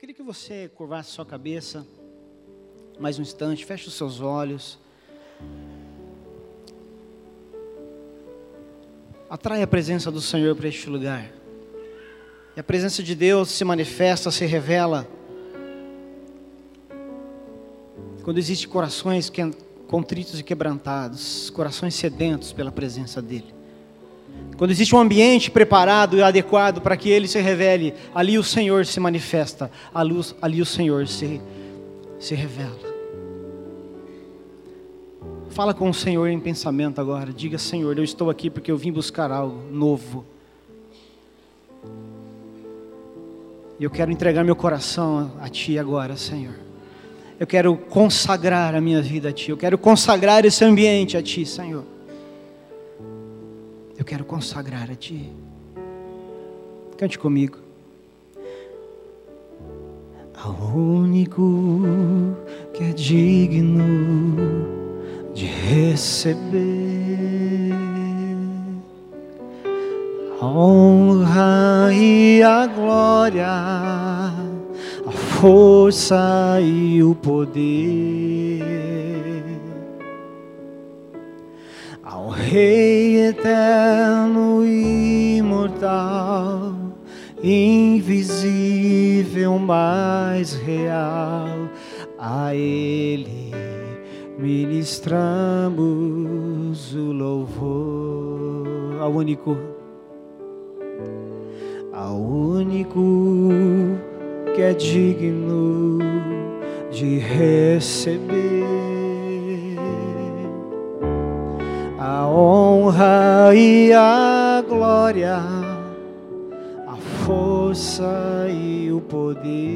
Queria que você curvasse sua cabeça mais um instante, feche os seus olhos. Atrai a presença do Senhor para este lugar. E a presença de Deus se manifesta, se revela. Quando existem corações contritos e quebrantados, corações sedentos pela presença dEle. Quando existe um ambiente preparado e adequado para que Ele se revele, ali o Senhor se manifesta, ali o Senhor se, se revela. Fala com o Senhor em pensamento agora. Diga, Senhor, eu estou aqui porque eu vim buscar algo novo. E eu quero entregar meu coração a Ti agora, Senhor. Eu quero consagrar a minha vida a Ti. Eu quero consagrar esse ambiente a Ti, Senhor. Eu quero consagrar a Ti. Cante comigo. Ao único que é digno de receber a honra e a glória, a força e o poder ao Rei eterno imortal, invisível, mais real, a Ele ministramos o louvor. Ao único, ao único que é digno de receber a honra e a glória, a força e o poder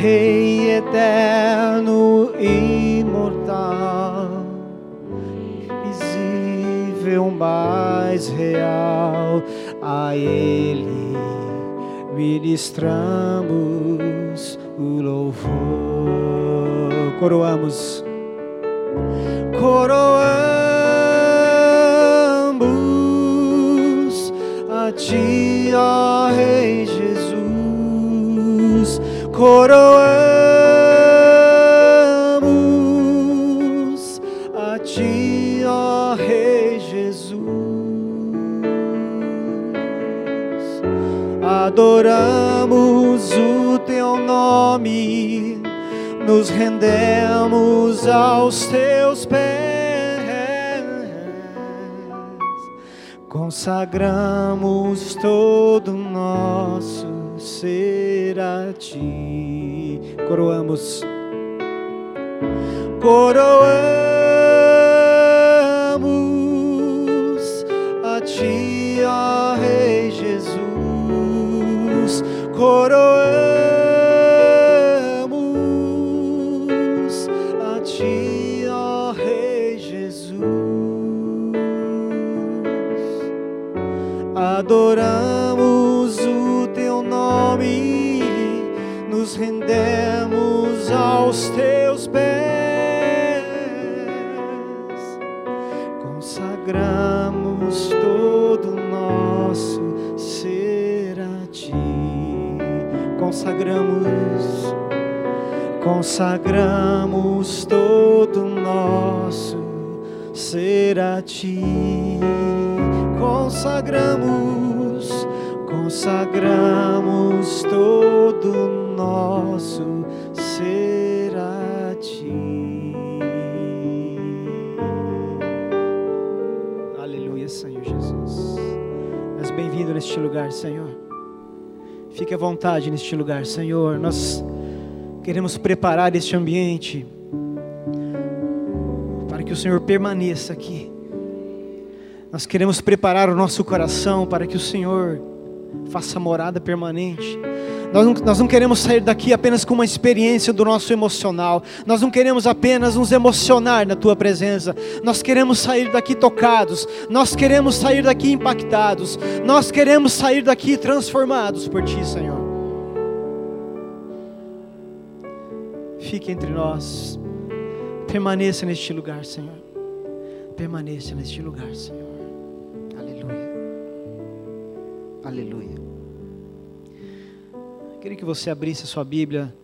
Rei eterno, imortal, visível, mais real, a Ele ministramos o louvor. Coroamos, coroamos a Ti, ó Rei Jesus. Coroamos a Ti, ó Rei Jesus. Adoramos o Teu nome, nos rendemos aos Teus pés, consagramos todo o nosso ser a ti. Coroamos, coroamos a ti, ó Rei Jesus. Coroamos Adoramos o nome, nos rendemos aos teus pés, consagramos todo o nosso ser a ti, consagramos, consagramos todo o nosso ser a ti, consagramos consagramos todo nosso ser a ti. Aleluia, Senhor Jesus. És bem-vindo neste lugar, Senhor. Fique à vontade neste lugar, Senhor. Nós queremos preparar este ambiente para que o Senhor permaneça aqui. Nós queremos preparar o nosso coração para que o Senhor faça morada permanente. Nós não, nós não, queremos sair daqui apenas com uma experiência do nosso emocional. Nós não queremos apenas nos emocionar na tua presença. Nós queremos sair daqui tocados. Nós queremos sair daqui impactados. Nós queremos sair daqui transformados por ti, Senhor. Fique entre nós. Permaneça neste lugar, Senhor. Permaneça neste lugar, Senhor. Aleluia. Queria que você abrisse a sua Bíblia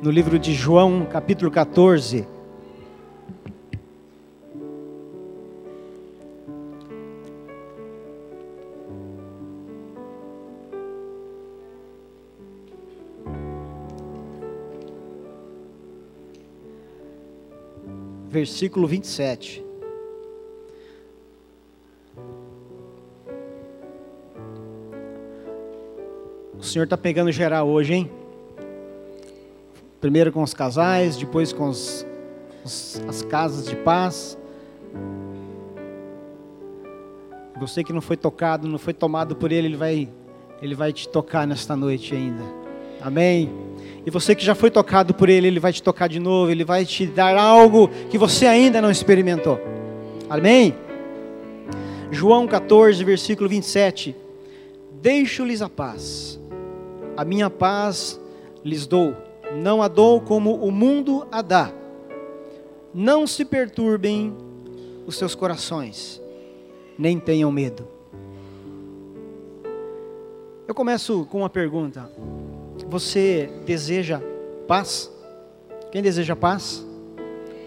no livro de João, capítulo 14. Versículo 27. O Senhor está pegando geral hoje, hein? Primeiro com os casais, depois com os, os, as casas de paz. Você que não foi tocado, não foi tomado por Ele, Ele vai, Ele vai te tocar nesta noite ainda. Amém? E você que já foi tocado por Ele, Ele vai te tocar de novo, Ele vai te dar algo que você ainda não experimentou. Amém? João 14, versículo 27. Deixo-lhes a paz, a minha paz lhes dou não a dou como o mundo a dá. Não se perturbem os seus corações, nem tenham medo. Eu começo com uma pergunta: Você deseja paz? Quem deseja paz?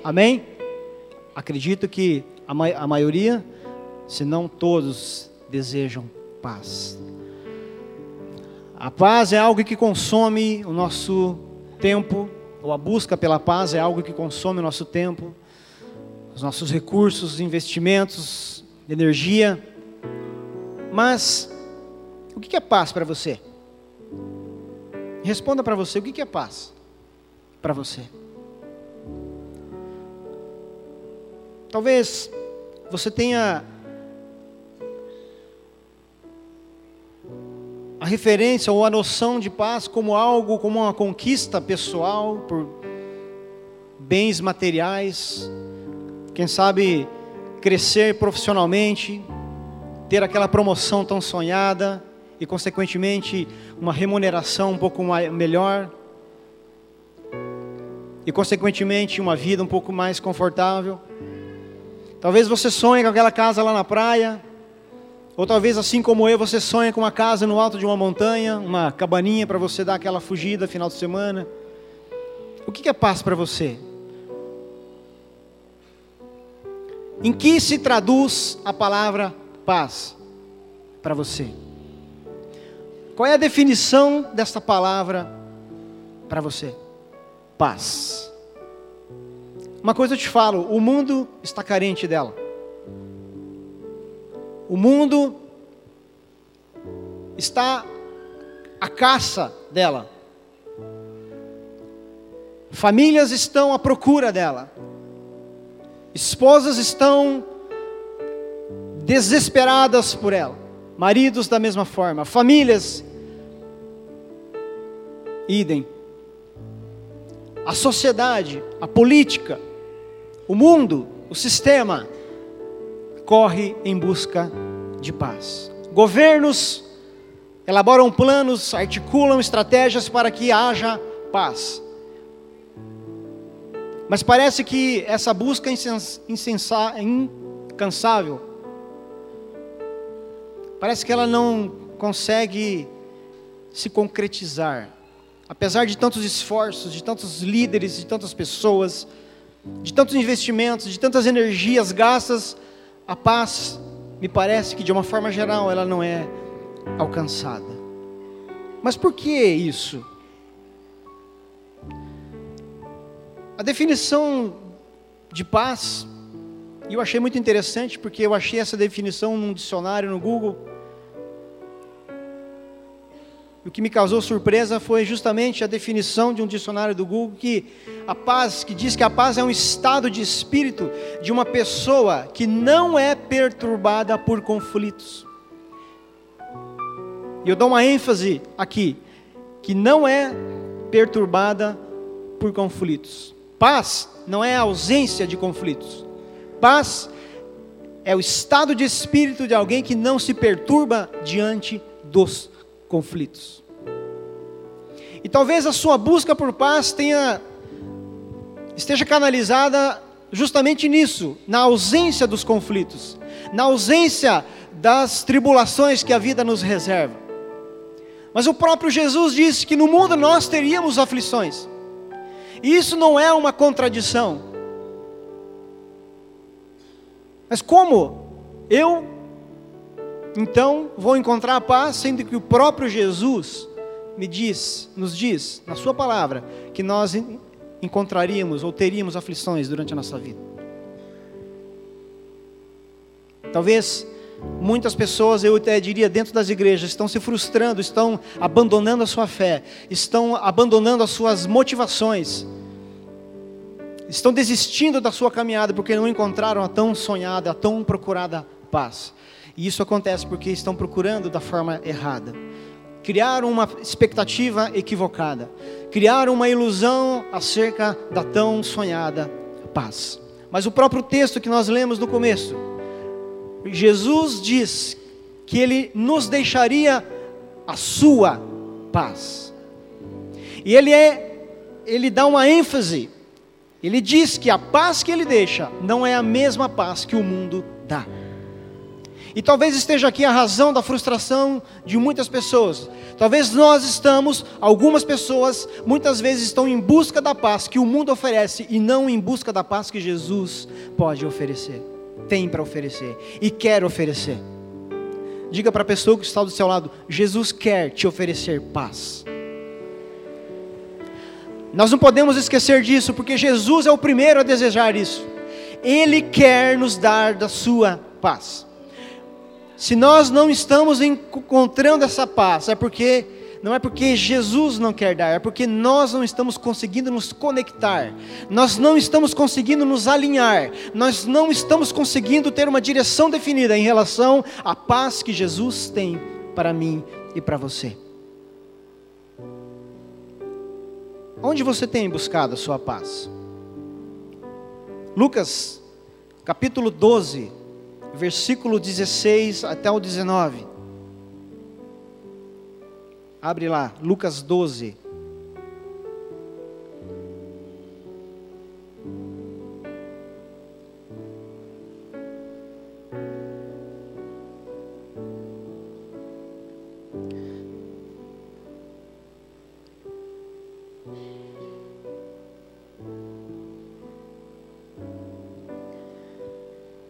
Amém? Acredito que a, ma a maioria, se não todos, desejam paz. A paz é algo que consome o nosso tempo, ou a busca pela paz é algo que consome o nosso tempo, os nossos recursos, investimentos, energia. Mas, o que é paz para você? Responda para você, o que é paz para você? Talvez você tenha a referência ou a noção de paz como algo, como uma conquista pessoal por bens materiais, quem sabe crescer profissionalmente, ter aquela promoção tão sonhada e, consequentemente, uma remuneração um pouco melhor e, consequentemente, uma vida um pouco mais confortável. Talvez você sonhe com aquela casa lá na praia, ou talvez, assim como eu, você sonha com uma casa no alto de uma montanha, uma cabaninha para você dar aquela fugida final de semana. O que é paz para você? Em que se traduz a palavra paz para você? Qual é a definição desta palavra para você? Paz. Uma coisa eu te falo: o mundo está carente dela. O mundo está à caça dela. Famílias estão à procura dela. Esposas estão desesperadas por ela. Maridos da mesma forma. Famílias, idem. A sociedade, a política, o mundo, o sistema corre em busca de paz. Governos elaboram planos, articulam estratégias para que haja paz. Mas parece que essa busca incansável, parece que ela não consegue se concretizar. Apesar de tantos esforços, de tantos líderes, de tantas pessoas, de tantos investimentos, de tantas energias gastas, a paz, me parece que de uma forma geral ela não é alcançada. Mas por que isso? A definição de paz, eu achei muito interessante porque eu achei essa definição num dicionário no Google o que me causou surpresa foi justamente a definição de um dicionário do Google que a paz, que diz que a paz é um estado de espírito de uma pessoa que não é perturbada por conflitos. E eu dou uma ênfase aqui, que não é perturbada por conflitos. Paz não é a ausência de conflitos. Paz é o estado de espírito de alguém que não se perturba diante dos conflitos. E talvez a sua busca por paz tenha esteja canalizada justamente nisso, na ausência dos conflitos, na ausência das tribulações que a vida nos reserva. Mas o próprio Jesus disse que no mundo nós teríamos aflições. E isso não é uma contradição. Mas como eu então vou encontrar a paz, sendo que o próprio Jesus me diz, nos diz, na sua palavra, que nós encontraríamos ou teríamos aflições durante a nossa vida. Talvez muitas pessoas, eu até diria, dentro das igrejas, estão se frustrando, estão abandonando a sua fé, estão abandonando as suas motivações, estão desistindo da sua caminhada porque não encontraram a tão sonhada, a tão procurada paz. E isso acontece porque estão procurando da forma errada. Criaram uma expectativa equivocada, criaram uma ilusão acerca da tão sonhada paz. Mas o próprio texto que nós lemos no começo, Jesus diz que ele nos deixaria a sua paz. E ele é ele dá uma ênfase. Ele diz que a paz que ele deixa não é a mesma paz que o mundo dá. E talvez esteja aqui a razão da frustração de muitas pessoas. Talvez nós estamos, algumas pessoas, muitas vezes estão em busca da paz que o mundo oferece e não em busca da paz que Jesus pode oferecer, tem para oferecer e quer oferecer. Diga para a pessoa que está do seu lado: Jesus quer te oferecer paz. Nós não podemos esquecer disso, porque Jesus é o primeiro a desejar isso. Ele quer nos dar da sua paz. Se nós não estamos encontrando essa paz, é porque não é porque Jesus não quer dar, é porque nós não estamos conseguindo nos conectar, nós não estamos conseguindo nos alinhar, nós não estamos conseguindo ter uma direção definida em relação à paz que Jesus tem para mim e para você. Onde você tem buscado a sua paz? Lucas, capítulo 12, versículo 16 até o 19. Abre lá, Lucas 12.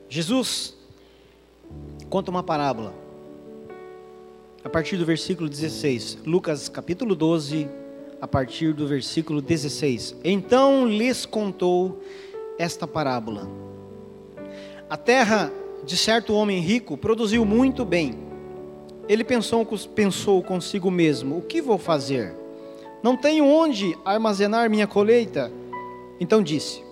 Jesus conta uma parábola. A partir do versículo 16, Lucas capítulo 12, a partir do versículo 16. Então lhes contou esta parábola. A terra de certo homem rico produziu muito bem. Ele pensou, pensou consigo mesmo: O que vou fazer? Não tenho onde armazenar minha colheita. Então disse: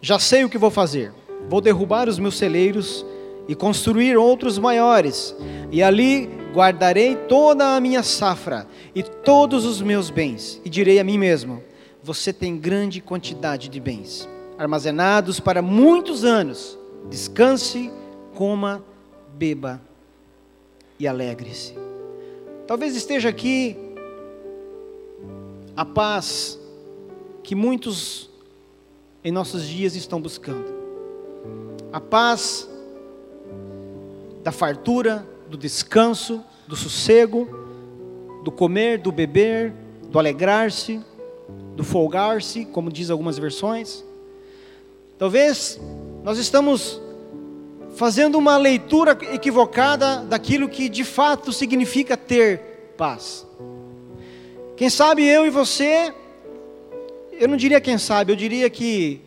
Já sei o que vou fazer. Vou derrubar os meus celeiros e construir outros maiores, e ali guardarei toda a minha safra e todos os meus bens, e direi a mim mesmo: Você tem grande quantidade de bens, armazenados para muitos anos. Descanse, coma, beba e alegre-se. Talvez esteja aqui a paz que muitos em nossos dias estão buscando. A paz da fartura, do descanso, do sossego, do comer, do beber, do alegrar-se, do folgar-se, como diz algumas versões. Talvez nós estamos fazendo uma leitura equivocada daquilo que de fato significa ter paz. Quem sabe eu e você, eu não diria quem sabe, eu diria que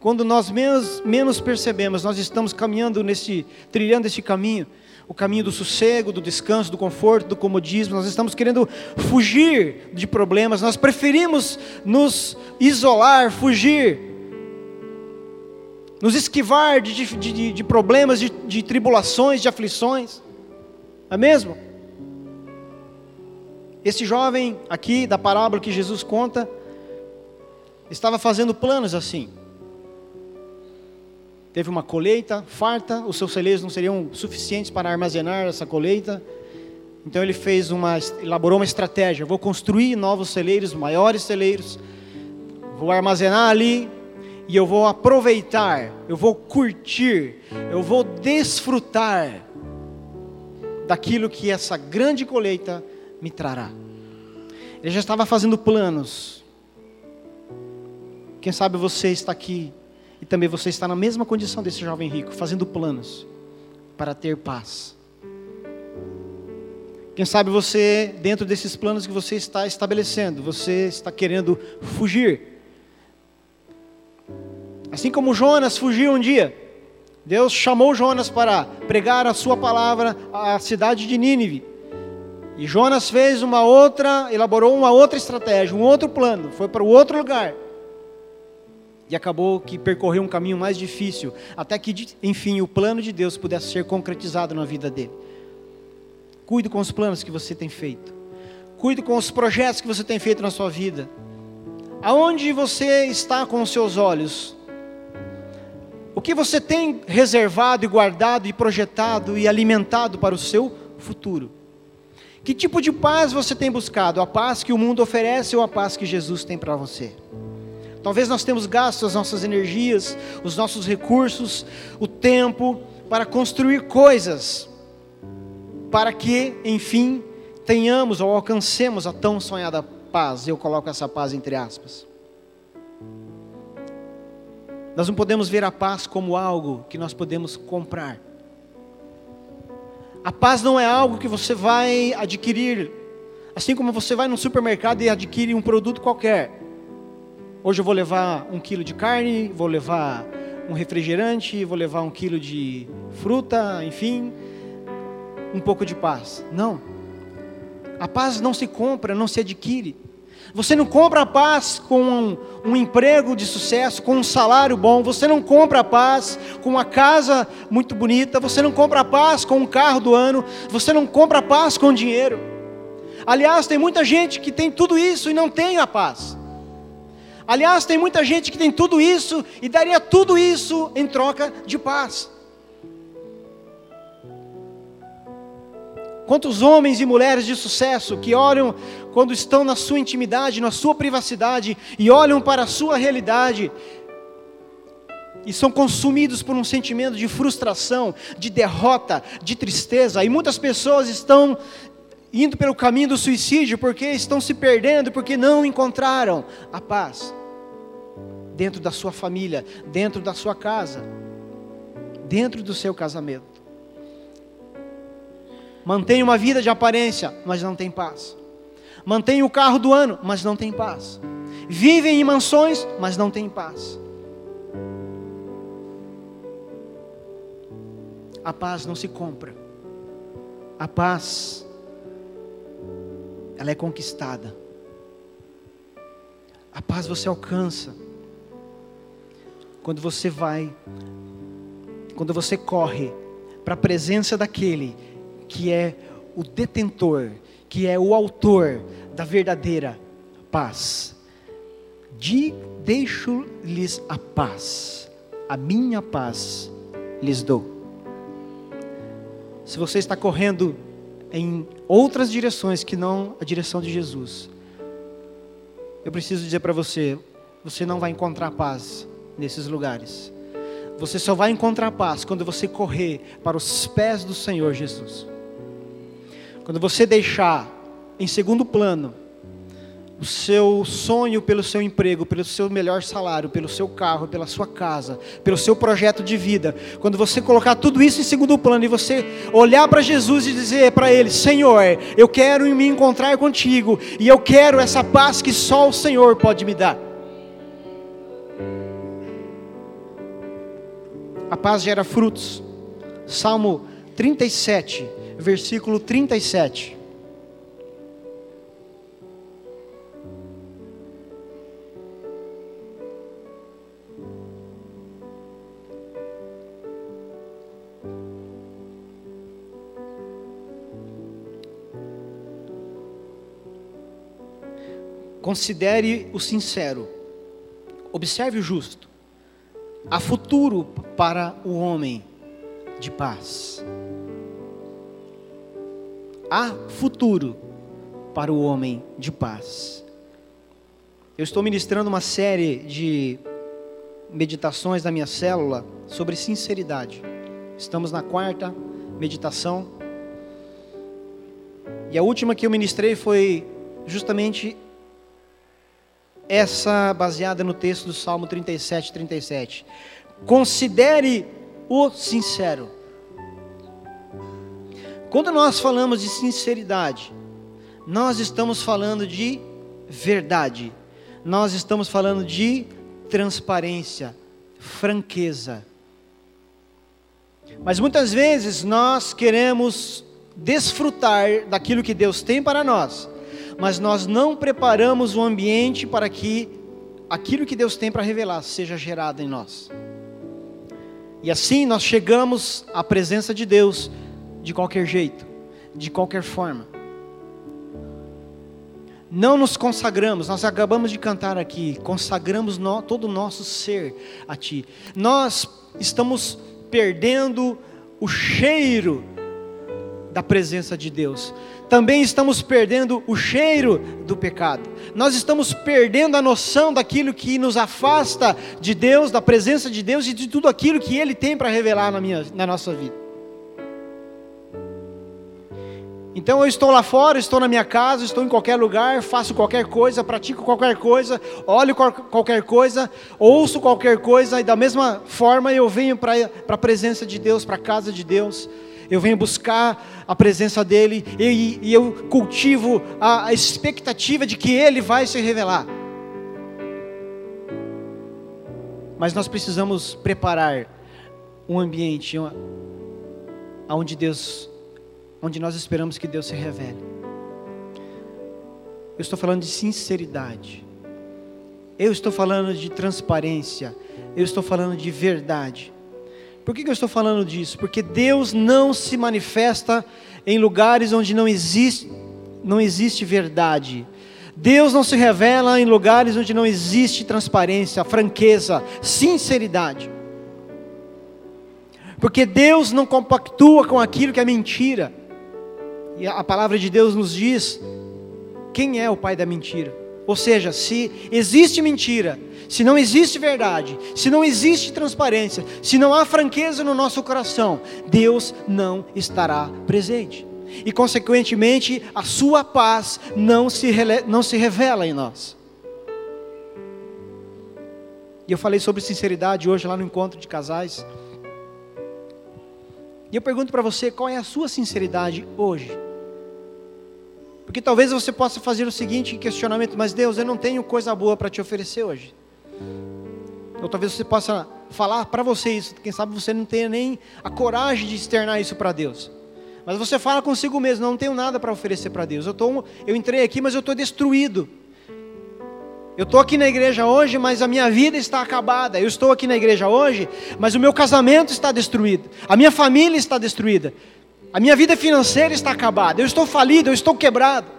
quando nós menos, menos percebemos, nós estamos caminhando nesse, trilhando esse caminho, o caminho do sossego, do descanso, do conforto, do comodismo, nós estamos querendo fugir de problemas, nós preferimos nos isolar, fugir, nos esquivar de, de, de, problemas, de, de tribulações, de aflições, não é mesmo? Esse jovem aqui, da parábola que Jesus conta, estava fazendo planos assim teve uma colheita farta, os seus celeiros não seriam suficientes para armazenar essa colheita. Então ele fez uma, elaborou uma estratégia: vou construir novos celeiros, maiores celeiros, vou armazenar ali, e eu vou aproveitar, eu vou curtir, eu vou desfrutar daquilo que essa grande colheita me trará. Ele já estava fazendo planos. Quem sabe você está aqui e também você está na mesma condição desse jovem rico, fazendo planos para ter paz. Quem sabe você, dentro desses planos que você está estabelecendo, você está querendo fugir. Assim como Jonas fugiu um dia, Deus chamou Jonas para pregar a sua palavra à cidade de Nínive. E Jonas fez uma outra, elaborou uma outra estratégia, um outro plano, foi para o outro lugar. E acabou que percorreu um caminho mais difícil, até que, enfim, o plano de Deus pudesse ser concretizado na vida dele. Cuide com os planos que você tem feito. Cuide com os projetos que você tem feito na sua vida. Aonde você está com os seus olhos? O que você tem reservado e guardado e projetado e alimentado para o seu futuro? Que tipo de paz você tem buscado? A paz que o mundo oferece ou a paz que Jesus tem para você? Talvez nós temos gasto as nossas energias, os nossos recursos, o tempo para construir coisas para que, enfim, tenhamos ou alcancemos a tão sonhada paz. Eu coloco essa paz entre aspas. Nós não podemos ver a paz como algo que nós podemos comprar. A paz não é algo que você vai adquirir, assim como você vai no supermercado e adquire um produto qualquer. Hoje eu vou levar um quilo de carne, vou levar um refrigerante, vou levar um quilo de fruta, enfim, um pouco de paz. Não. A paz não se compra, não se adquire. Você não compra a paz com um, um, emprego de sucesso, com um salário bom. Você não compra a paz com uma casa muito bonita. Você não compra a paz com um carro do ano. Você não compra a paz com dinheiro. Aliás, tem muita gente que tem tudo isso e não tem a paz. Aliás, tem muita gente que tem tudo isso e daria tudo isso em troca de paz. Quantos homens e mulheres de sucesso que olham quando estão na sua intimidade, na sua privacidade e olham para a sua realidade e são consumidos por um sentimento de frustração, de derrota, de tristeza, e muitas pessoas estão indo pelo caminho do suicídio porque estão se perdendo, porque não encontraram a paz dentro da sua família, dentro da sua casa, dentro do seu casamento mantém uma vida de aparência, mas não tem paz. Mantém o carro do ano, mas não tem paz. Vivem em mansões, mas não tem paz. A paz não se compra. A paz ela é conquistada. A paz você alcança quando você vai, quando você corre para a presença daquele que é o detentor, que é o autor da verdadeira paz. De deixo-lhes a paz, a minha paz lhes dou. Se você está correndo em outras direções que não a direção de Jesus, eu preciso dizer para você: você não vai encontrar paz nesses lugares. Você só vai encontrar paz quando você correr para os pés do Senhor Jesus. Quando você deixar em segundo plano o seu sonho pelo seu emprego, pelo seu melhor salário, pelo seu carro, pela sua casa, pelo seu projeto de vida, quando você colocar tudo isso em segundo plano e você olhar para Jesus e dizer para Ele: Senhor, eu quero me encontrar contigo e eu quero essa paz que só o Senhor pode me dar. A paz gera frutos. Salmo 37, versículo 37. Considere o sincero, observe o justo. Há futuro para o homem de paz há futuro para o homem de paz. Eu estou ministrando uma série de meditações da minha célula sobre sinceridade. Estamos na quarta meditação. E a última que eu ministrei foi justamente essa baseada no texto do Salmo 37, 37. Considere o sincero. Quando nós falamos de sinceridade, nós estamos falando de verdade, nós estamos falando de transparência, franqueza. Mas muitas vezes nós queremos desfrutar daquilo que Deus tem para nós, mas nós não preparamos o ambiente para que aquilo que Deus tem para revelar seja gerado em nós. E assim nós chegamos à presença de Deus de qualquer jeito, de qualquer forma. Não nos consagramos, nós acabamos de cantar aqui, consagramos no, todo o nosso ser a Ti. Nós estamos perdendo o cheiro da presença de Deus. Também estamos perdendo o cheiro do pecado. Nós estamos perdendo a noção daquilo que nos afasta de Deus, da presença de Deus e de tudo aquilo que Ele tem para revelar na, minha, na nossa vida. Então eu estou lá fora, estou na minha casa, estou em qualquer lugar, faço qualquer coisa, pratico qualquer coisa, olho qualquer coisa, ouço qualquer coisa, e da mesma forma eu venho para a presença de Deus, para a casa de Deus eu venho buscar a presença dEle e, e eu cultivo a, a expectativa de que Ele vai se revelar. Mas nós precisamos preparar um ambiente onde Deus, onde nós esperamos que Deus se revele. Eu estou falando de sinceridade. Eu estou falando de transparência. Eu estou falando de verdade. Por que, eu estou falando disso? Porque Deus não se manifesta em lugares onde não existe, não existe verdade. Deus não se revela em lugares onde não existe transparência, franqueza, sinceridade. Porque Deus não compactua com aquilo que é mentira. E a palavra de Deus nos diz quem é o pai da mentira. Ou seja, se existe mentira, se não existe verdade, se não existe transparência, se não há franqueza no nosso coração, Deus não estará presente. E, consequentemente, a sua paz não se, não se revela em nós. E eu falei sobre sinceridade hoje lá no encontro de casais. E eu pergunto para você, qual é a sua sinceridade hoje? Porque talvez você possa fazer o seguinte questionamento: mas Deus, eu não tenho coisa boa para te oferecer hoje. Ou talvez você possa falar para você isso, quem sabe você não tenha nem a coragem de externar isso para Deus. Mas você fala consigo mesmo, não tenho nada para oferecer para Deus. Eu, tô, eu entrei aqui, mas eu estou destruído. Eu estou aqui na igreja hoje, mas a minha vida está acabada. Eu estou aqui na igreja hoje, mas o meu casamento está destruído. A minha família está destruída. A minha vida financeira está acabada. Eu estou falido, eu estou quebrado.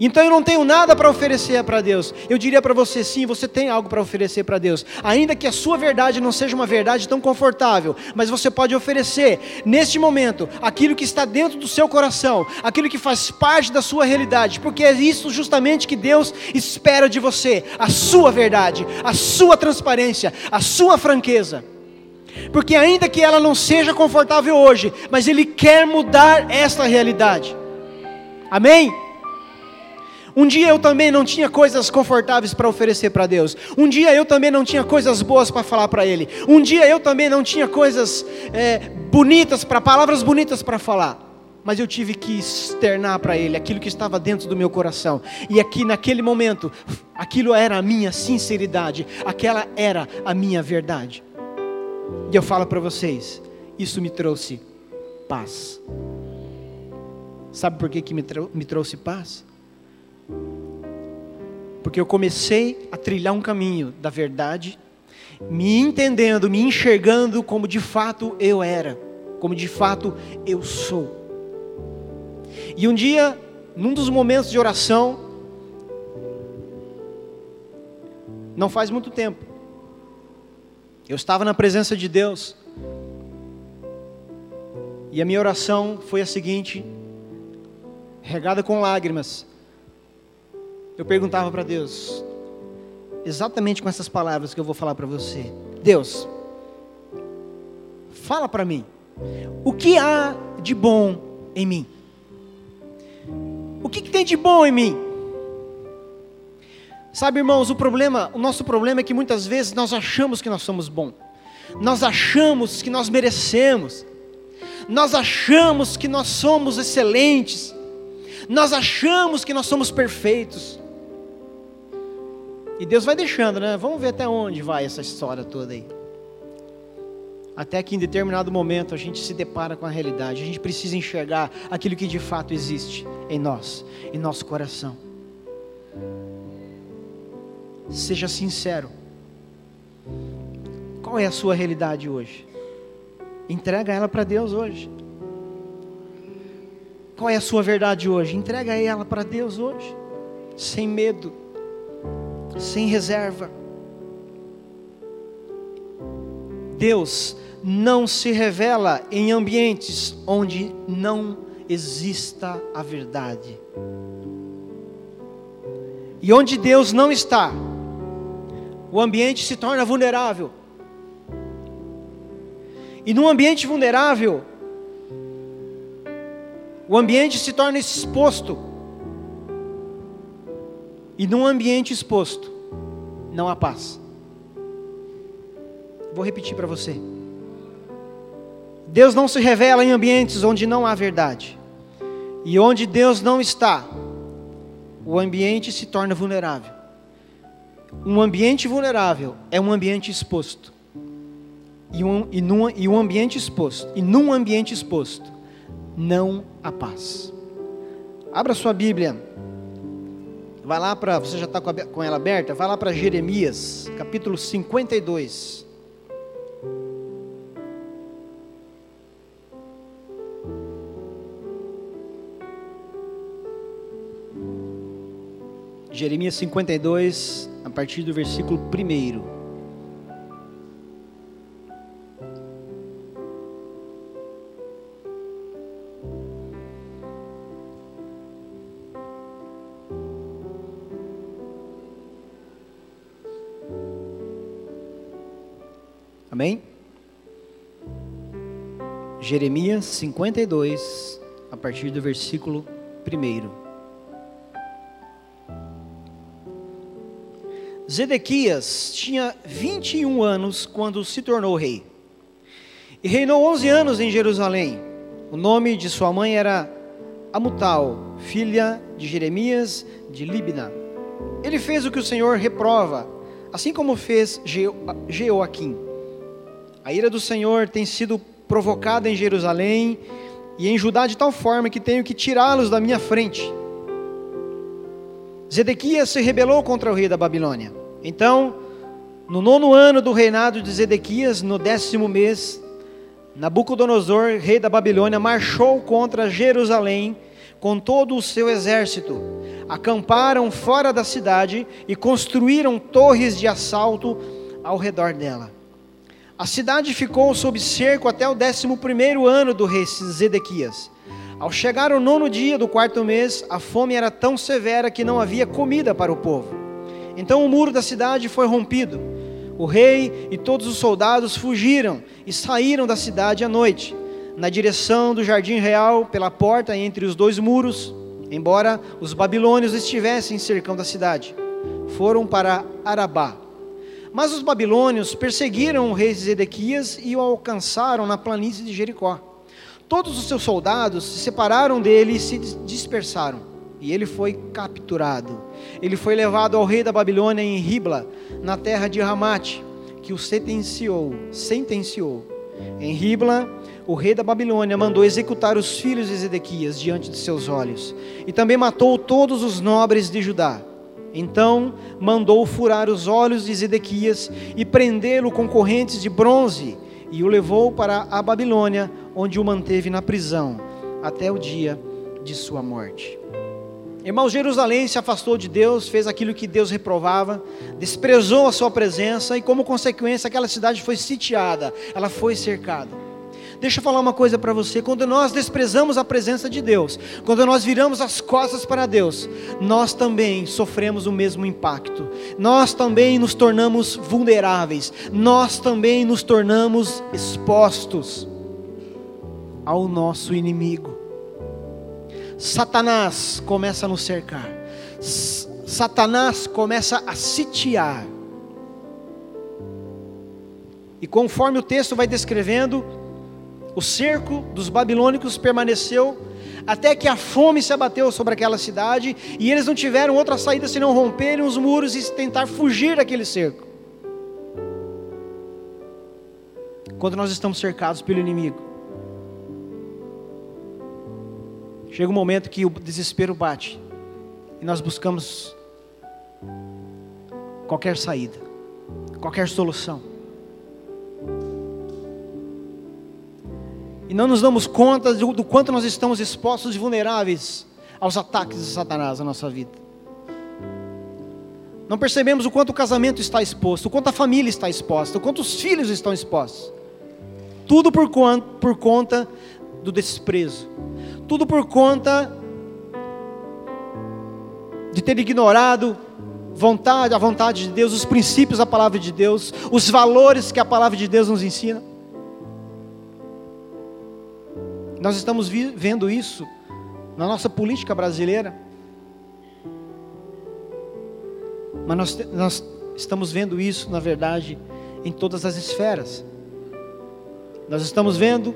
Então eu não tenho nada para oferecer para Deus. Eu diria para você sim, você tem algo para oferecer para Deus. Ainda que a sua verdade não seja uma verdade tão confortável, mas você pode oferecer neste momento aquilo que está dentro do seu coração, aquilo que faz parte da sua realidade, porque é isso justamente que Deus espera de você, a sua verdade, a sua transparência, a sua franqueza. Porque ainda que ela não seja confortável hoje, mas ele quer mudar esta realidade. Amém? Um dia eu também não tinha coisas confortáveis para oferecer para Deus. Um dia eu também não tinha coisas boas para falar para Ele. Um dia eu também não tinha coisas é, bonitas, para palavras bonitas para falar. Mas eu tive que externar para Ele aquilo que estava dentro do meu coração. E aqui naquele momento, aquilo era a minha sinceridade, aquela era a minha verdade. E eu falo para vocês, isso me trouxe paz. Sabe por que, que me, trou me trouxe paz? Porque eu comecei a trilhar um caminho da verdade, me entendendo, me enxergando como de fato eu era, como de fato eu sou. E um dia, num dos momentos de oração, não faz muito tempo, eu estava na presença de Deus, e a minha oração foi a seguinte, regada com lágrimas eu perguntava para Deus, exatamente com essas palavras que eu vou falar para você: Deus, fala para mim, o que há de bom em mim? O que, que tem de bom em mim? Sabe, irmãos, o problema, o nosso problema é que muitas vezes nós achamos que nós somos bons. Nós achamos que nós merecemos. Nós achamos que nós somos excelentes. Nós achamos que nós somos perfeitos. E Deus vai deixando, né? Vamos ver até onde vai essa história toda aí. Até que em determinado momento a gente se depara com a realidade. A gente precisa enxergar aquilo que de fato existe em nós, em nosso coração. Seja sincero. Qual é a sua realidade hoje? Entrega ela para Deus hoje. Qual é a sua verdade hoje? Entrega ela para Deus hoje. Sem medo, sem reserva. Deus não se revela em ambientes onde não exista a verdade. E onde Deus não está, o ambiente se torna vulnerável. E num ambiente vulnerável, o ambiente se torna exposto. E num ambiente exposto, não há paz. Vou repetir para você. Deus não se revela em ambientes onde não há verdade. E onde Deus não está, o ambiente se torna vulnerável. Um ambiente vulnerável é um ambiente exposto. E um, e, num, e um ambiente exposto, e num ambiente exposto, não há paz. Abra sua Bíblia. Vai lá para, você já está com ela aberta? Vai lá para Jeremias, capítulo 52. Jeremias 52, a partir do versículo 1. Jeremias 52, a partir do versículo 1. Zedequias tinha 21 anos quando se tornou rei. E reinou 11 anos em Jerusalém. O nome de sua mãe era Amutal, filha de Jeremias de Libna. Ele fez o que o Senhor reprova, assim como fez Jeoaquim. A ira do Senhor tem sido provocada em Jerusalém e em Judá de tal forma que tenho que tirá-los da minha frente. Zedequias se rebelou contra o rei da Babilônia. Então, no nono ano do reinado de Zedequias, no décimo mês, Nabucodonosor, rei da Babilônia, marchou contra Jerusalém com todo o seu exército. Acamparam fora da cidade e construíram torres de assalto ao redor dela. A cidade ficou sob cerco até o décimo primeiro ano do rei Zedequias. Ao chegar o nono dia do quarto mês, a fome era tão severa que não havia comida para o povo. Então o muro da cidade foi rompido. O rei e todos os soldados fugiram e saíram da cidade à noite, na direção do jardim real, pela porta entre os dois muros, embora os babilônios estivessem cercando a cidade. Foram para Arabá. Mas os babilônios perseguiram o rei Zedequias e o alcançaram na planície de Jericó. Todos os seus soldados se separaram dele e se dispersaram e ele foi capturado. Ele foi levado ao rei da Babilônia em Ribla, na terra de Ramate, que o sentenciou, sentenciou. Em Ribla, o rei da Babilônia mandou executar os filhos de Ezequias diante de seus olhos, e também matou todos os nobres de Judá. Então mandou furar os olhos de Zedequias e prendê-lo com correntes de bronze, e o levou para a Babilônia, onde o manteve na prisão, até o dia de sua morte. Irmãos, Jerusalém se afastou de Deus, fez aquilo que Deus reprovava, desprezou a sua presença e, como consequência, aquela cidade foi sitiada, ela foi cercada. Deixa eu falar uma coisa para você: quando nós desprezamos a presença de Deus, quando nós viramos as costas para Deus, nós também sofremos o mesmo impacto, nós também nos tornamos vulneráveis, nós também nos tornamos expostos ao nosso inimigo. Satanás começa a nos cercar, Satanás começa a sitiar. E conforme o texto vai descrevendo, o cerco dos babilônicos permaneceu até que a fome se abateu sobre aquela cidade e eles não tiveram outra saída senão romperem os muros e tentar fugir daquele cerco. Quando nós estamos cercados pelo inimigo, chega um momento que o desespero bate e nós buscamos qualquer saída, qualquer solução. E não nos damos conta do, do quanto nós estamos expostos e vulneráveis aos ataques de Satanás na nossa vida. Não percebemos o quanto o casamento está exposto, o quanto a família está exposta, o quanto os filhos estão expostos. Tudo por, por conta do desprezo. Tudo por conta de ter ignorado vontade, a vontade de Deus, os princípios da palavra de Deus, os valores que a palavra de Deus nos ensina. Nós estamos vendo isso na nossa política brasileira. Mas nós, nós estamos vendo isso, na verdade, em todas as esferas. Nós estamos vendo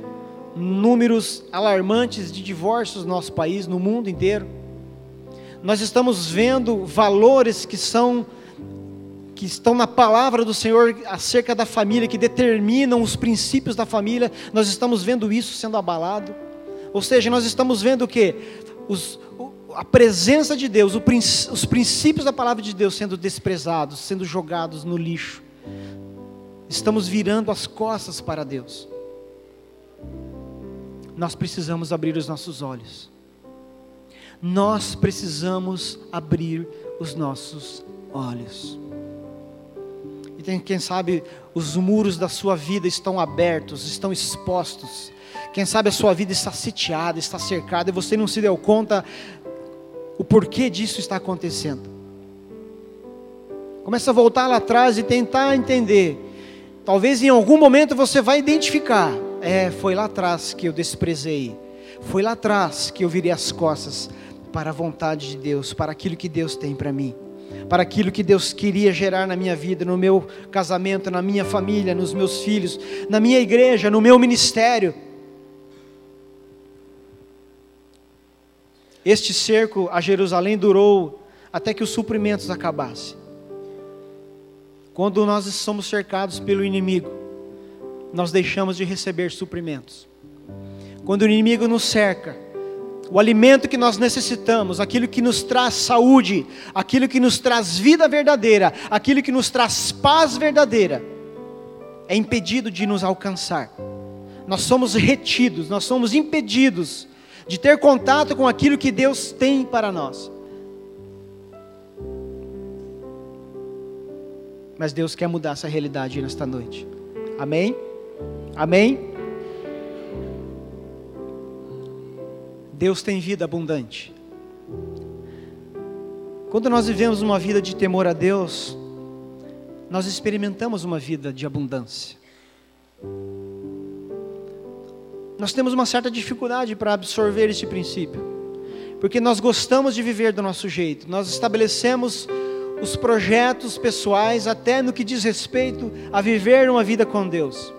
números alarmantes de divórcios no nosso país, no mundo inteiro. Nós estamos vendo valores que são que estão na palavra do Senhor acerca da família, que determinam os princípios da família, nós estamos vendo isso sendo abalado. Ou seja, nós estamos vendo que? Os, a presença de Deus, os princípios da palavra de Deus sendo desprezados, sendo jogados no lixo. Estamos virando as costas para Deus. Nós precisamos abrir os nossos olhos. Nós precisamos abrir os nossos olhos tem, quem sabe os muros da sua vida estão abertos, estão expostos. Quem sabe a sua vida está sitiada, está cercada e você não se deu conta o porquê disso está acontecendo. Começa a voltar lá atrás e tentar entender. Talvez em algum momento você vai identificar. É, foi lá atrás que eu desprezei. Foi lá atrás que eu virei as costas para a vontade de Deus, para aquilo que Deus tem para mim para aquilo que Deus queria gerar na minha vida, no meu casamento, na minha família, nos meus filhos, na minha igreja, no meu ministério. Este cerco a Jerusalém durou até que os suprimentos acabassem. Quando nós somos cercados pelo inimigo, nós deixamos de receber suprimentos. Quando o inimigo nos cerca, o alimento que nós necessitamos, aquilo que nos traz saúde, aquilo que nos traz vida verdadeira, aquilo que nos traz paz verdadeira, é impedido de nos alcançar. Nós somos retidos, nós somos impedidos de ter contato com aquilo que Deus tem para nós. Mas Deus quer mudar essa realidade nesta noite. Amém? Amém? Deus tem vida abundante. Quando nós vivemos uma vida de temor a Deus, nós experimentamos uma vida de abundância. Nós temos uma certa dificuldade para absorver esse princípio, porque nós gostamos de viver do nosso jeito, nós estabelecemos os projetos pessoais, até no que diz respeito a viver uma vida com Deus,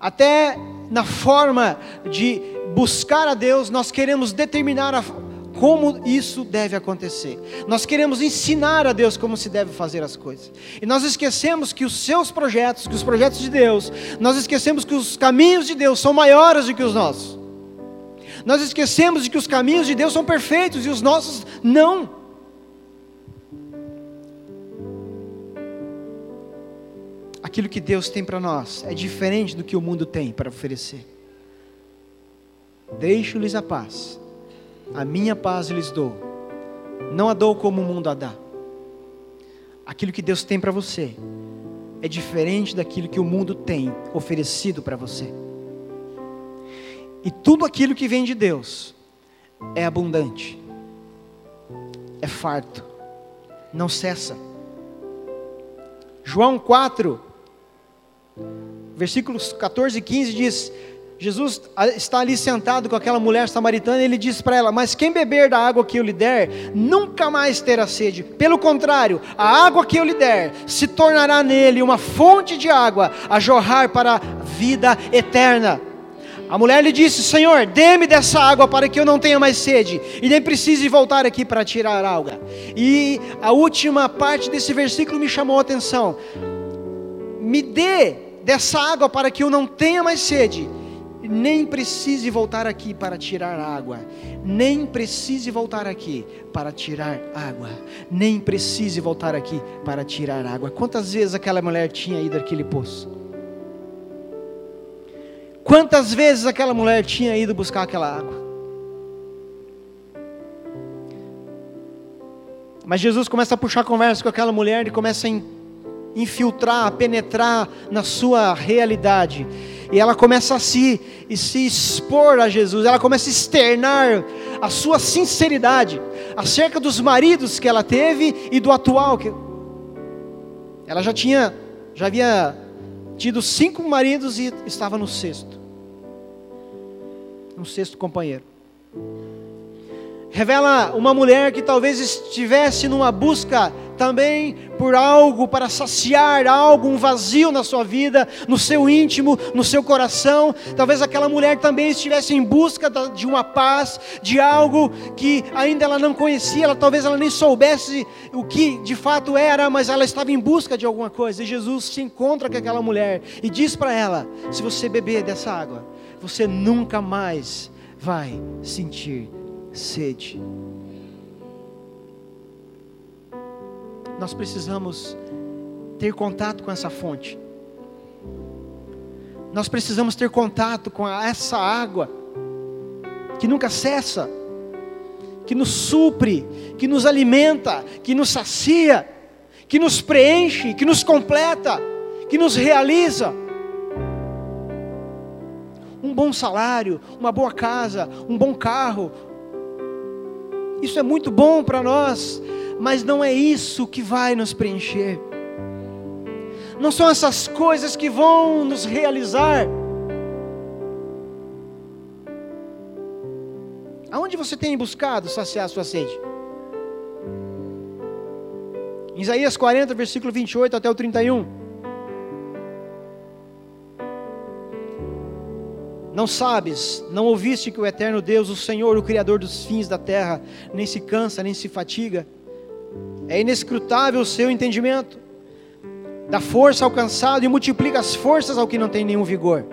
até na forma de buscar a Deus, nós queremos determinar a, como isso deve acontecer. Nós queremos ensinar a Deus como se deve fazer as coisas. E nós esquecemos que os seus projetos, que os projetos de Deus, nós esquecemos que os caminhos de Deus são maiores do que os nossos. Nós esquecemos de que os caminhos de Deus são perfeitos e os nossos não. Aquilo que Deus tem para nós é diferente do que o mundo tem para oferecer. Deixo-lhes a paz, a minha paz lhes dou, não a dou como o mundo a dá. Aquilo que Deus tem para você é diferente daquilo que o mundo tem oferecido para você. E tudo aquilo que vem de Deus é abundante, é farto, não cessa. João 4, versículos 14 e 15 diz: Jesus está ali sentado com aquela mulher samaritana e ele diz para ela: Mas quem beber da água que eu lhe der, nunca mais terá sede. Pelo contrário, a água que eu lhe der se tornará nele uma fonte de água a jorrar para a vida eterna. A mulher lhe disse: Senhor, dê-me dessa água para que eu não tenha mais sede e nem precise voltar aqui para tirar água. E a última parte desse versículo me chamou a atenção. Me dê dessa água para que eu não tenha mais sede nem precise voltar aqui para tirar água, nem precise voltar aqui para tirar água, nem precise voltar aqui para tirar água. Quantas vezes aquela mulher tinha ido àquele poço? Quantas vezes aquela mulher tinha ido buscar aquela água? Mas Jesus começa a puxar conversa com aquela mulher e começa a infiltrar, penetrar na sua realidade e ela começa a se, a se expor a Jesus, ela começa a externar a sua sinceridade acerca dos maridos que ela teve e do atual. Que ela já tinha, já havia tido cinco maridos e estava no sexto, no sexto companheiro. Revela uma mulher que talvez estivesse numa busca também por algo para saciar algo, um vazio na sua vida, no seu íntimo, no seu coração. Talvez aquela mulher também estivesse em busca de uma paz, de algo que ainda ela não conhecia, ela, talvez ela nem soubesse o que de fato era, mas ela estava em busca de alguma coisa. E Jesus se encontra com aquela mulher e diz para ela: se você beber dessa água, você nunca mais vai sentir sede. Nós precisamos ter contato com essa fonte. Nós precisamos ter contato com essa água que nunca cessa, que nos supre, que nos alimenta, que nos sacia, que nos preenche, que nos completa, que nos realiza. Um bom salário, uma boa casa, um bom carro. Isso é muito bom para nós, mas não é isso que vai nos preencher. Não são essas coisas que vão nos realizar. Aonde você tem buscado saciar a sua sede? Isaías 40, versículo 28 até o 31. Não sabes, não ouviste que o eterno Deus, o Senhor, o Criador dos fins da terra, nem se cansa, nem se fatiga, é inescrutável o seu entendimento. Dá força ao cansado e multiplica as forças ao que não tem nenhum vigor.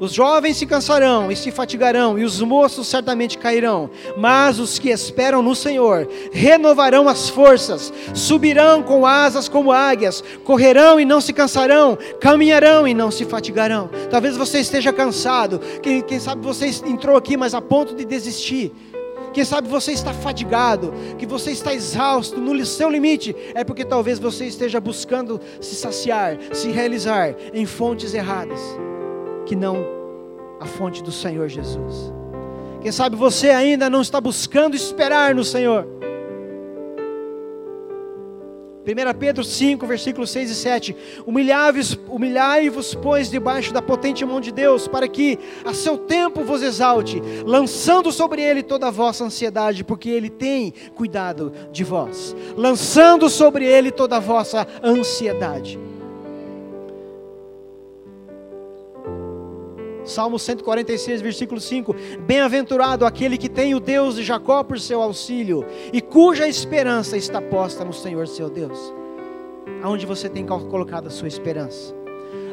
Os jovens se cansarão e se fatigarão, e os moços certamente cairão. Mas os que esperam no Senhor renovarão as forças, subirão com asas como águias, correrão e não se cansarão, caminharão e não se fatigarão. Talvez você esteja cansado, quem, quem sabe você entrou aqui, mas a ponto de desistir. Quem sabe você está fadigado, que você está exausto, no seu limite, é porque talvez você esteja buscando se saciar, se realizar em fontes erradas, que não a fonte do Senhor Jesus. Quem sabe você ainda não está buscando esperar no Senhor. 1 Pedro 5, versículos 6 e 7. Humilhai-vos, humilhai-vos, pois, debaixo da potente mão de Deus, para que a seu tempo vos exalte, lançando sobre ele toda a vossa ansiedade, porque ele tem cuidado de vós. Lançando sobre ele toda a vossa ansiedade. Salmo 146, versículo 5: Bem-aventurado aquele que tem o Deus de Jacó por seu auxílio e cuja esperança está posta no Senhor seu Deus. Aonde você tem colocado a sua esperança?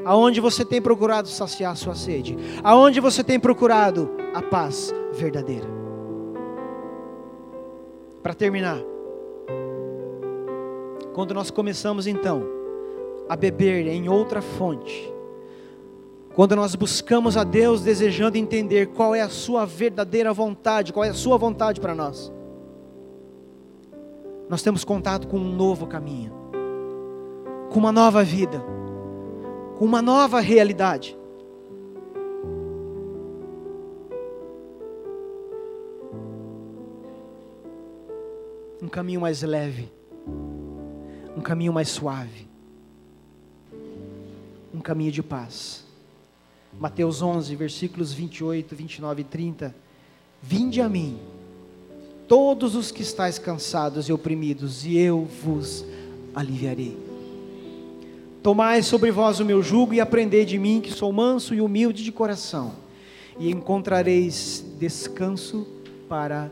Aonde você tem procurado saciar a sua sede? Aonde você tem procurado a paz verdadeira? Para terminar, quando nós começamos então a beber em outra fonte, quando nós buscamos a Deus desejando entender qual é a Sua verdadeira vontade, qual é a Sua vontade para nós, nós temos contato com um novo caminho, com uma nova vida, com uma nova realidade. Um caminho mais leve, um caminho mais suave, um caminho de paz. Mateus 11, versículos 28, 29 e 30. Vinde a mim, todos os que estáis cansados e oprimidos, e eu vos aliviarei. Tomai sobre vós o meu jugo e aprendei de mim, que sou manso e humilde de coração, e encontrareis descanso para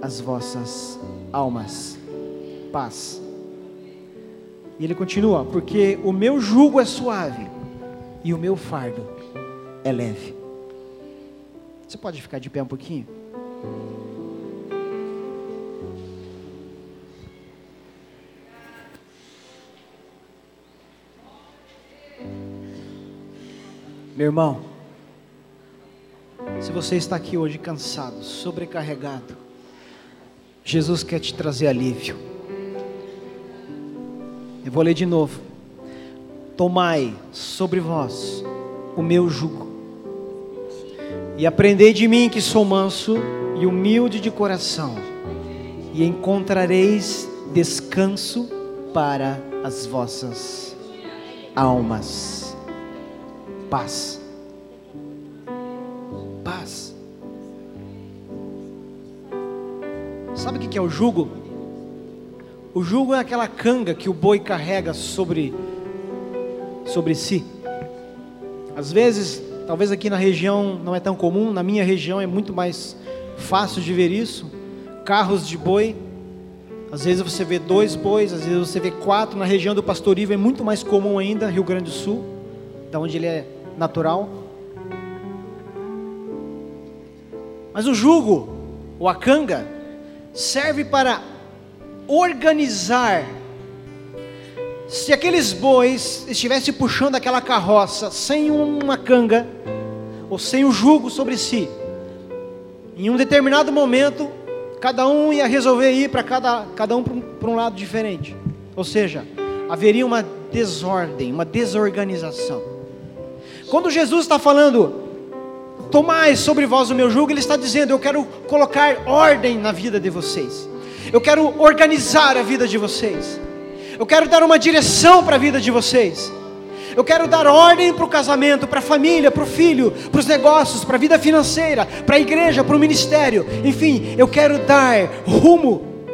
as vossas almas. Paz. E ele continua: porque o meu jugo é suave e o meu fardo é leve. Você pode ficar de pé um pouquinho? Meu irmão, se você está aqui hoje cansado, sobrecarregado, Jesus quer te trazer alívio. Eu vou ler de novo. Tomai sobre vós o meu jugo, e aprendei de mim que sou manso e humilde de coração, e encontrareis descanso para as vossas almas. Paz. Paz. Sabe o que é o jugo? O jugo é aquela canga que o boi carrega sobre sobre si. Às vezes, talvez aqui na região não é tão comum, na minha região é muito mais fácil de ver isso. Carros de boi, às vezes você vê dois bois, às vezes você vê quatro. Na região do Pastorivo é muito mais comum ainda, Rio Grande do Sul, da onde ele é natural. Mas o jugo, ou a canga, serve para organizar. Se aqueles bois estivessem puxando aquela carroça sem uma canga, ou sem o jugo sobre si, em um determinado momento, cada um ia resolver ir para cada, cada um para um lado diferente. Ou seja, haveria uma desordem, uma desorganização. Quando Jesus está falando, tomai sobre vós o meu jugo, Ele está dizendo: Eu quero colocar ordem na vida de vocês, eu quero organizar a vida de vocês, eu quero dar uma direção para a vida de vocês. Eu quero dar ordem para o casamento, para a família, para o filho, para os negócios, para a vida financeira, para a igreja, para o ministério. Enfim, eu quero dar rumo.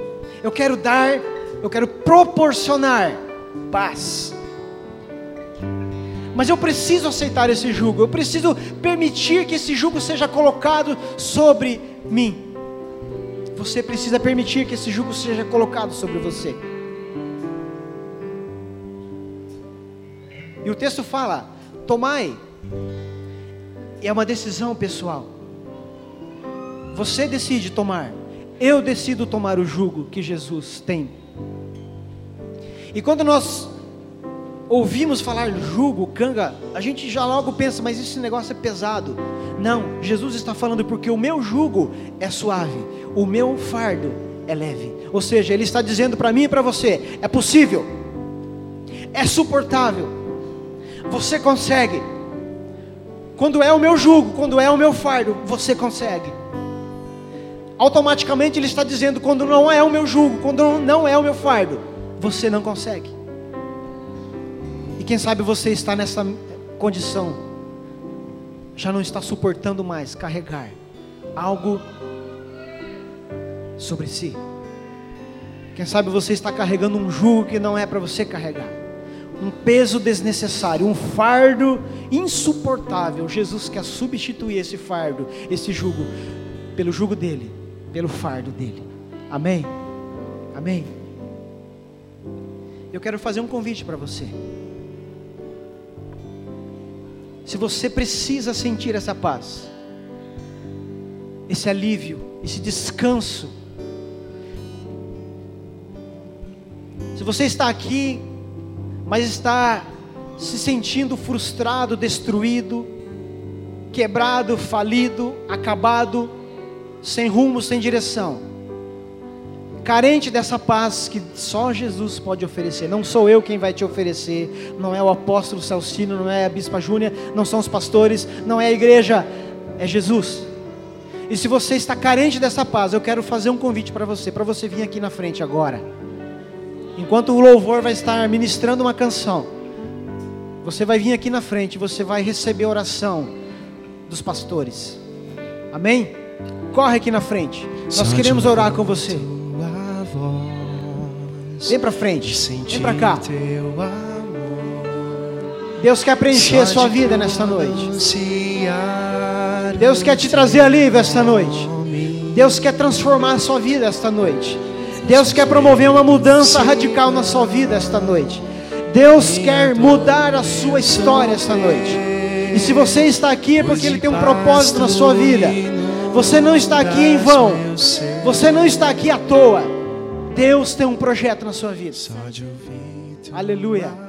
Eu quero dar, eu quero proporcionar paz. Mas eu preciso aceitar esse jugo. Eu preciso permitir que esse jugo seja colocado sobre mim. Você precisa permitir que esse jugo seja colocado sobre você. E o texto fala: tomai. É uma decisão pessoal. Você decide tomar. Eu decido tomar o jugo que Jesus tem. E quando nós ouvimos falar jugo, canga, a gente já logo pensa, mas esse negócio é pesado. Não, Jesus está falando porque o meu jugo é suave, o meu fardo é leve. Ou seja, Ele está dizendo para mim e para você: é possível, é suportável você consegue. Quando é o meu jugo, quando é o meu fardo, você consegue. Automaticamente ele está dizendo: quando não é o meu jugo, quando não é o meu fardo, você não consegue. E quem sabe você está nessa condição, já não está suportando mais carregar algo sobre si. Quem sabe você está carregando um jugo que não é para você carregar um peso desnecessário, um fardo insuportável. Jesus quer substituir esse fardo, esse jugo, pelo jugo dele, pelo fardo dele. Amém? Amém? Eu quero fazer um convite para você. Se você precisa sentir essa paz, esse alívio, esse descanso, se você está aqui mas está se sentindo frustrado, destruído, quebrado, falido, acabado, sem rumo, sem direção. carente dessa paz que só Jesus pode oferecer. Não sou eu quem vai te oferecer, não é o apóstolo Celcino, não é a bispa Júnia, não são os pastores, não é a igreja, é Jesus. E se você está carente dessa paz, eu quero fazer um convite para você, para você vir aqui na frente agora. Enquanto o louvor vai estar ministrando uma canção, você vai vir aqui na frente, você vai receber a oração dos pastores. Amém? Corre aqui na frente. Nós queremos orar com você. Vem para frente. Vem para cá. Deus quer preencher a sua vida nesta noite. Deus quer te trazer alívio esta noite. Deus quer transformar a sua vida esta noite. Deus quer promover uma mudança radical na sua vida esta noite. Deus quer mudar a sua história esta noite. E se você está aqui é porque Ele tem um propósito na sua vida. Você não está aqui em vão. Você não está aqui à toa. Deus tem um projeto na sua vida. Aleluia.